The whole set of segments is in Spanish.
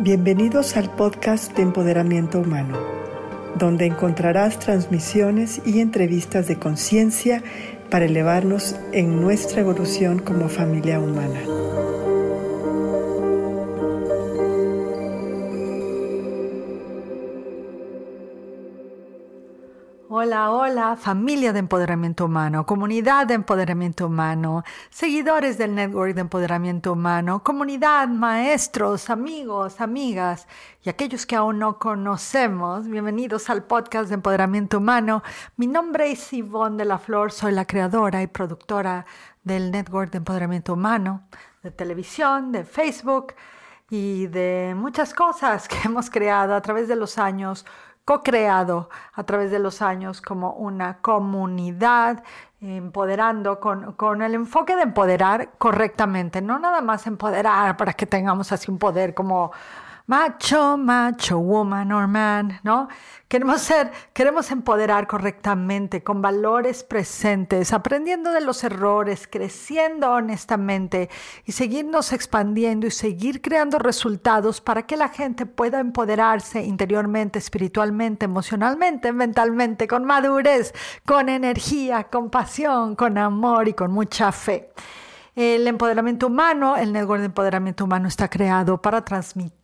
Bienvenidos al podcast de Empoderamiento Humano, donde encontrarás transmisiones y entrevistas de conciencia para elevarnos en nuestra evolución como familia humana. Hola, hola, familia de empoderamiento humano, comunidad de empoderamiento humano, seguidores del Network de Empoderamiento Humano, comunidad, maestros, amigos, amigas y aquellos que aún no conocemos. Bienvenidos al podcast de Empoderamiento Humano. Mi nombre es Yvonne de la Flor, soy la creadora y productora del Network de Empoderamiento Humano, de televisión, de Facebook y de muchas cosas que hemos creado a través de los años co-creado a través de los años como una comunidad, empoderando con, con, el enfoque de empoderar correctamente, no nada más empoderar para que tengamos así un poder como macho, macho, woman or man, ¿no? Queremos ser, queremos empoderar correctamente, con valores presentes, aprendiendo de los errores, creciendo honestamente y seguirnos expandiendo y seguir creando resultados para que la gente pueda empoderarse interiormente, espiritualmente, emocionalmente, mentalmente, con madurez, con energía, con pasión, con amor y con mucha fe. El empoderamiento humano, el network de empoderamiento humano está creado para transmitir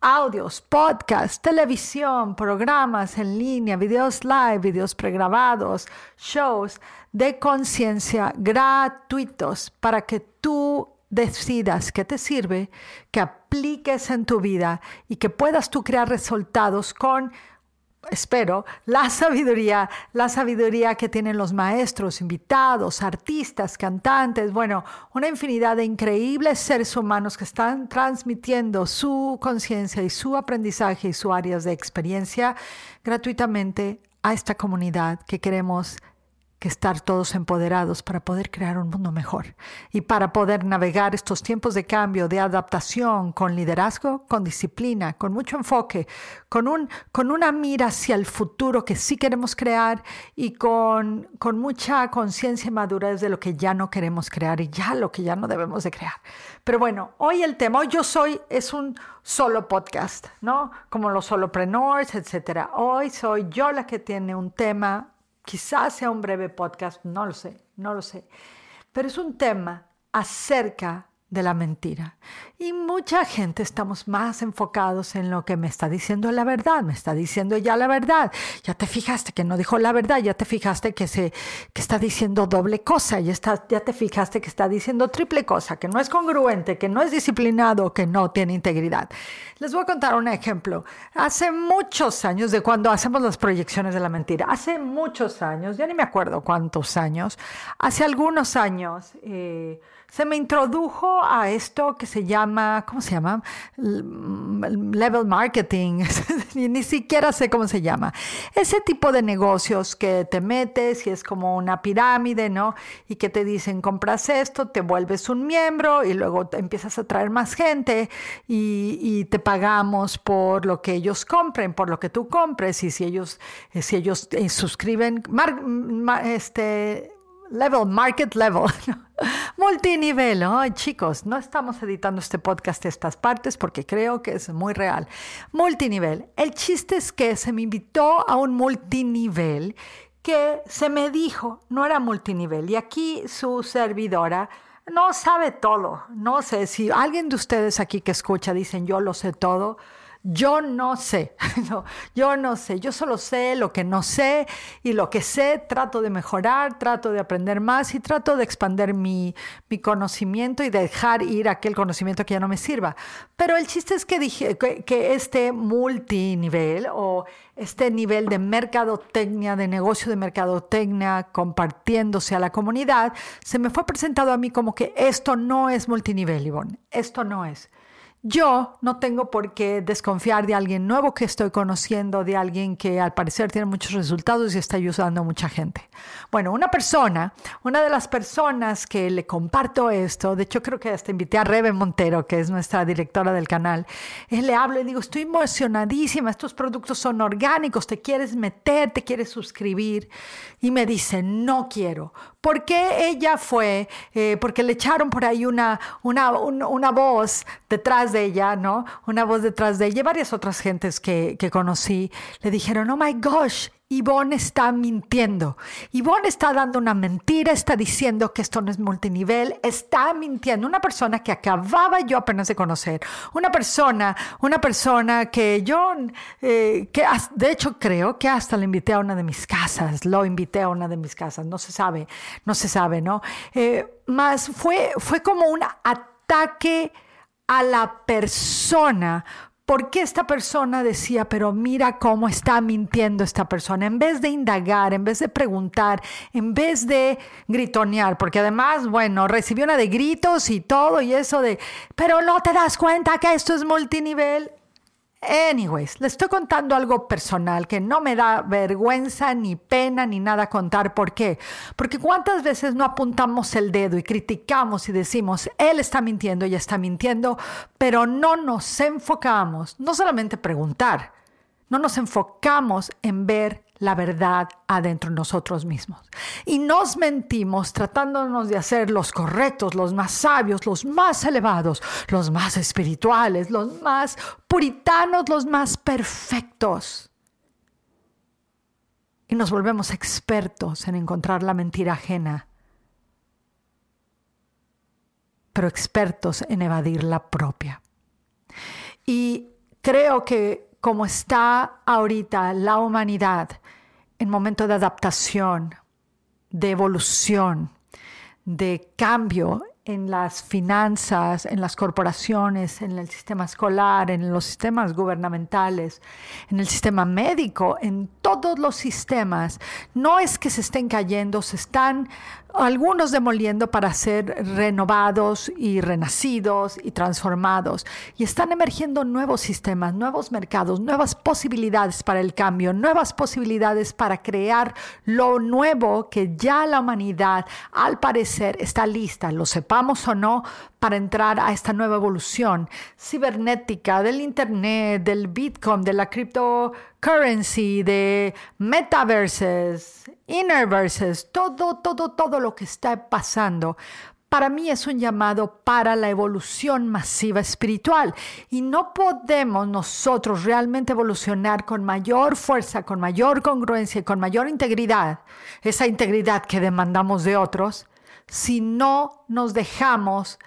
audios, podcasts, televisión, programas en línea, videos live, videos pregrabados, shows de conciencia gratuitos para que tú decidas qué te sirve, que apliques en tu vida y que puedas tú crear resultados con espero, la sabiduría, la sabiduría que tienen los maestros, invitados, artistas, cantantes, bueno, una infinidad de increíbles seres humanos que están transmitiendo su conciencia y su aprendizaje y sus áreas de experiencia gratuitamente a esta comunidad que queremos que estar todos empoderados para poder crear un mundo mejor y para poder navegar estos tiempos de cambio, de adaptación, con liderazgo, con disciplina, con mucho enfoque, con, un, con una mira hacia el futuro que sí queremos crear y con, con mucha conciencia y madurez de lo que ya no queremos crear y ya lo que ya no debemos de crear. Pero bueno, hoy el tema, hoy yo soy, es un solo podcast, ¿no? Como los solopreneurs, etcétera. Hoy soy yo la que tiene un tema Quizás sea un breve podcast, no lo sé, no lo sé. Pero es un tema acerca de la mentira. Y mucha gente estamos más enfocados en lo que me está diciendo la verdad, me está diciendo ya la verdad. Ya te fijaste que no dijo la verdad, ya te fijaste que, se, que está diciendo doble cosa, ya, está, ya te fijaste que está diciendo triple cosa, que no es congruente, que no es disciplinado, que no tiene integridad. Les voy a contar un ejemplo. Hace muchos años, de cuando hacemos las proyecciones de la mentira, hace muchos años, ya ni me acuerdo cuántos años, hace algunos años, eh, se me introdujo a esto que se llama, ¿cómo se llama? Level marketing, ni siquiera sé cómo se llama. Ese tipo de negocios que te metes y es como una pirámide, ¿no? Y que te dicen, compras esto, te vuelves un miembro y luego empiezas a traer más gente y, te pagamos por lo que ellos compren, por lo que tú compres y si ellos, si ellos eh, suscriben, este, level, market level. Multinivel, Ay, chicos, no estamos editando este podcast de estas partes porque creo que es muy real. Multinivel. El chiste es que se me invitó a un multinivel que se me dijo no era multinivel. Y aquí su servidora no sabe todo. No sé si alguien de ustedes aquí que escucha dicen yo lo sé todo. Yo no sé, yo no sé, yo solo sé lo que no sé y lo que sé trato de mejorar, trato de aprender más y trato de expandir mi, mi conocimiento y dejar ir aquel conocimiento que ya no me sirva. Pero el chiste es que dije que, que este multinivel o este nivel de mercadotecnia, de negocio de mercadotecnia compartiéndose a la comunidad, se me fue presentado a mí como que esto no es multinivel, Ivonne, esto no es. Yo no tengo por qué desconfiar de alguien nuevo que estoy conociendo, de alguien que al parecer tiene muchos resultados y está ayudando a mucha gente. Bueno, una persona, una de las personas que le comparto esto, de hecho creo que hasta invité a Rebe Montero, que es nuestra directora del canal, él le hablo y digo, estoy emocionadísima, estos productos son orgánicos, te quieres meter, te quieres suscribir. Y me dice, no quiero, ¿Por qué ella fue? Eh, porque le echaron por ahí una, una, una, voz detrás de ella, ¿no? Una voz detrás de ella y varias otras gentes que, que conocí le dijeron, oh my gosh, Ivonne está mintiendo. Ivonne está dando una mentira, está diciendo que esto no es multinivel, está mintiendo. Una persona que acababa yo apenas de conocer. Una persona, una persona que yo, eh, que de hecho creo que hasta le invité a una de mis casas, lo invité a una de mis casas, no se sabe, no se sabe, ¿no? Eh, más fue, fue como un ataque a la persona qué esta persona decía, pero mira cómo está mintiendo esta persona, en vez de indagar, en vez de preguntar, en vez de gritonear, porque además, bueno, recibió una de gritos y todo y eso de, pero no te das cuenta que esto es multinivel. Anyways, le estoy contando algo personal que no me da vergüenza ni pena ni nada contar. ¿Por qué? Porque cuántas veces no apuntamos el dedo y criticamos y decimos, él está mintiendo, ella está mintiendo, pero no nos enfocamos, no solamente preguntar, no nos enfocamos en ver la verdad adentro de nosotros mismos. Y nos mentimos tratándonos de hacer los correctos, los más sabios, los más elevados, los más espirituales, los más puritanos, los más perfectos. Y nos volvemos expertos en encontrar la mentira ajena, pero expertos en evadir la propia. Y creo que como está ahorita la humanidad en momento de adaptación, de evolución, de cambio en las finanzas, en las corporaciones, en el sistema escolar, en los sistemas gubernamentales, en el sistema médico, en todos los sistemas, no es que se estén cayendo, se están algunos demoliendo para ser renovados y renacidos y transformados. Y están emergiendo nuevos sistemas, nuevos mercados, nuevas posibilidades para el cambio, nuevas posibilidades para crear lo nuevo que ya la humanidad al parecer está lista, lo sepamos o no, para entrar a esta nueva evolución cibernética del Internet, del Bitcoin, de la cryptocurrency, de metaverses, innerverses, todo, todo, todo lo que está pasando para mí es un llamado para la evolución masiva espiritual. Y no podemos nosotros realmente evolucionar con mayor fuerza, con mayor congruencia y con mayor integridad, esa integridad que demandamos de otros, si no nos dejamos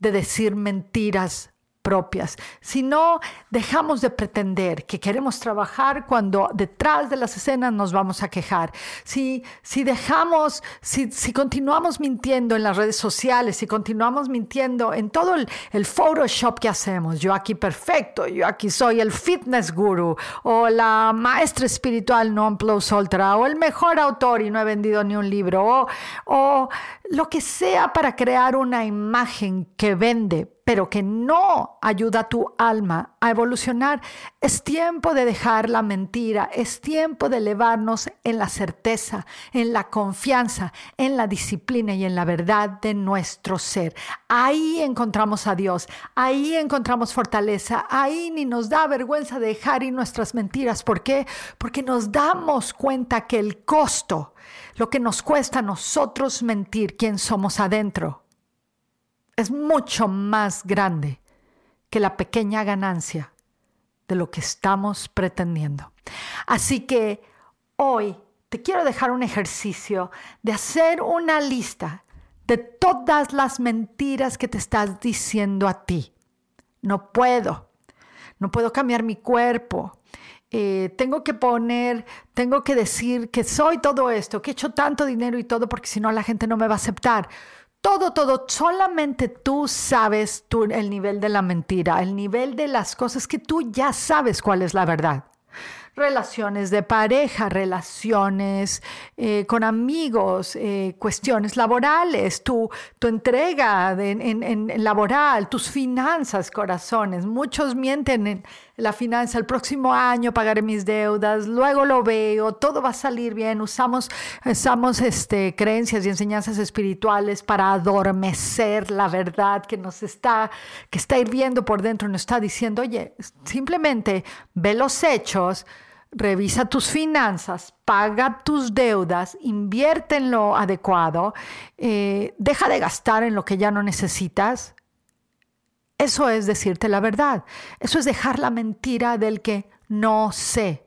de decir mentiras propias, si no dejamos de pretender que queremos trabajar cuando detrás de las escenas nos vamos a quejar, si, si dejamos, si, si continuamos mintiendo en las redes sociales, si continuamos mintiendo en todo el, el, Photoshop que hacemos, yo aquí perfecto, yo aquí soy el fitness guru o la maestra espiritual non plus ultra o el mejor autor y no he vendido ni un libro o, o lo que sea para crear una imagen que vende pero que no ayuda a tu alma a evolucionar, es tiempo de dejar la mentira, es tiempo de elevarnos en la certeza, en la confianza, en la disciplina y en la verdad de nuestro ser. Ahí encontramos a Dios, ahí encontramos fortaleza, ahí ni nos da vergüenza dejar ir nuestras mentiras. ¿Por qué? Porque nos damos cuenta que el costo, lo que nos cuesta a nosotros mentir quién somos adentro, es mucho más grande que la pequeña ganancia de lo que estamos pretendiendo. Así que hoy te quiero dejar un ejercicio de hacer una lista de todas las mentiras que te estás diciendo a ti. No puedo, no puedo cambiar mi cuerpo. Eh, tengo que poner, tengo que decir que soy todo esto, que he hecho tanto dinero y todo, porque si no la gente no me va a aceptar. Todo, todo, solamente tú sabes tú, el nivel de la mentira, el nivel de las cosas que tú ya sabes cuál es la verdad relaciones de pareja, relaciones eh, con amigos, eh, cuestiones laborales, tu, tu entrega en, laboral, tus finanzas, corazones. Muchos mienten en la finanza, el próximo año pagaré mis deudas, luego lo veo, todo va a salir bien. Usamos, usamos este, creencias y enseñanzas espirituales para adormecer la verdad que nos está, que está hirviendo por dentro, nos está diciendo, oye, simplemente ve los hechos revisa tus finanzas, paga tus deudas, invierte en lo adecuado, eh, deja de gastar en lo que ya no necesitas. Eso es decirte la verdad. Eso es dejar la mentira del que no sé.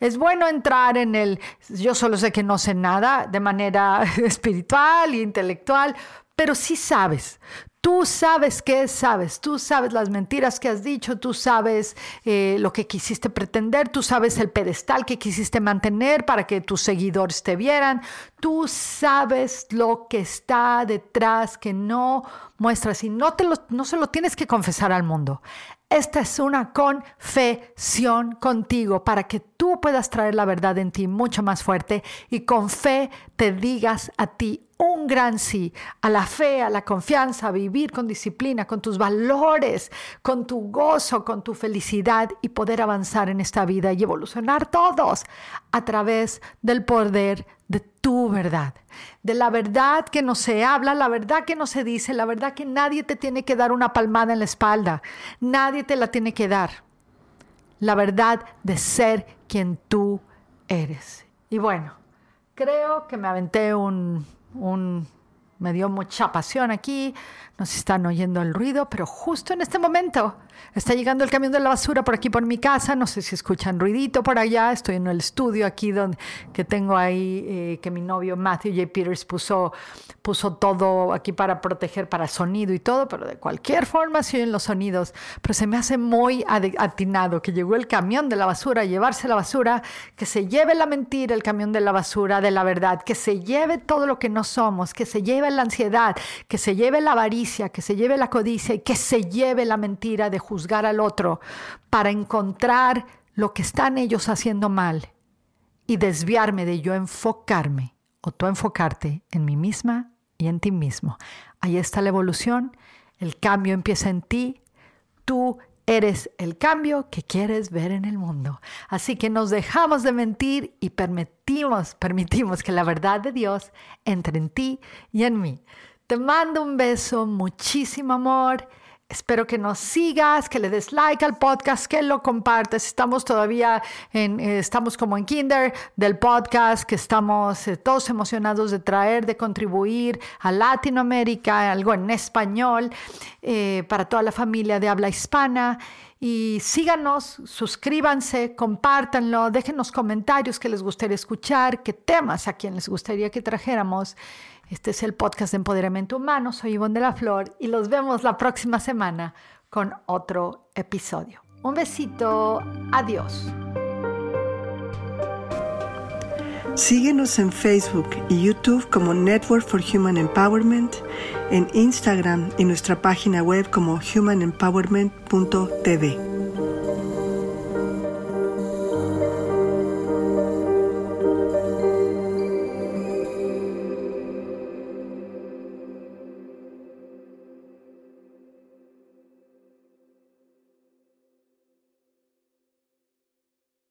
Es bueno entrar en el yo solo sé que no sé nada de manera espiritual e intelectual, pero sí sabes. Tú sabes qué sabes, tú sabes las mentiras que has dicho, tú sabes eh, lo que quisiste pretender, tú sabes el pedestal que quisiste mantener para que tus seguidores te vieran, tú sabes lo que está detrás que no muestras y no, te lo, no se lo tienes que confesar al mundo. Esta es una confesión contigo para que tú puedas traer la verdad en ti mucho más fuerte y con fe te digas a ti un gran sí a la fe, a la confianza, a vivir con disciplina, con tus valores, con tu gozo, con tu felicidad y poder avanzar en esta vida y evolucionar todos a través del poder de tu verdad, de la verdad que no se habla, la verdad que no se dice, la verdad que nadie te tiene que dar una palmada en la espalda, nadie te la tiene que dar, la verdad de ser quien tú eres. Y bueno, creo que me aventé un, un me dio mucha pasión aquí, nos están oyendo el ruido, pero justo en este momento está llegando el camión de la basura por aquí por mi casa, no sé si escuchan ruidito por allá, estoy en el estudio aquí donde que tengo ahí eh, que mi novio Matthew J. Peters puso, puso todo aquí para proteger para sonido y todo, pero de cualquier forma se oyen los sonidos, pero se me hace muy atinado que llegó el camión de la basura a llevarse la basura, que se lleve la mentira el camión de la basura de la verdad, que se lleve todo lo que no somos, que se lleve la ansiedad, que se lleve la avaricia, que se lleve la codicia y que se lleve la mentira de juzgar al otro para encontrar lo que están ellos haciendo mal y desviarme de yo enfocarme o tú enfocarte en mí misma y en ti mismo. Ahí está la evolución, el cambio empieza en ti, tú eres el cambio que quieres ver en el mundo. Así que nos dejamos de mentir y permitimos, permitimos que la verdad de Dios entre en ti y en mí. Te mando un beso, muchísimo amor Espero que nos sigas, que le des like al podcast, que lo compartas. Estamos todavía en, eh, estamos como en Kinder del podcast, que estamos eh, todos emocionados de traer, de contribuir a Latinoamérica, algo en español, eh, para toda la familia de habla hispana. Y síganos, suscríbanse, compártanlo, déjenos comentarios que les gustaría escuchar, qué temas a quien les gustaría que trajéramos. Este es el podcast de Empoderamiento Humano. Soy Ivonne de la Flor y los vemos la próxima semana con otro episodio. Un besito. Adiós. Síguenos en Facebook y YouTube como Network for Human Empowerment, en Instagram y nuestra página web como humanempowerment.tv.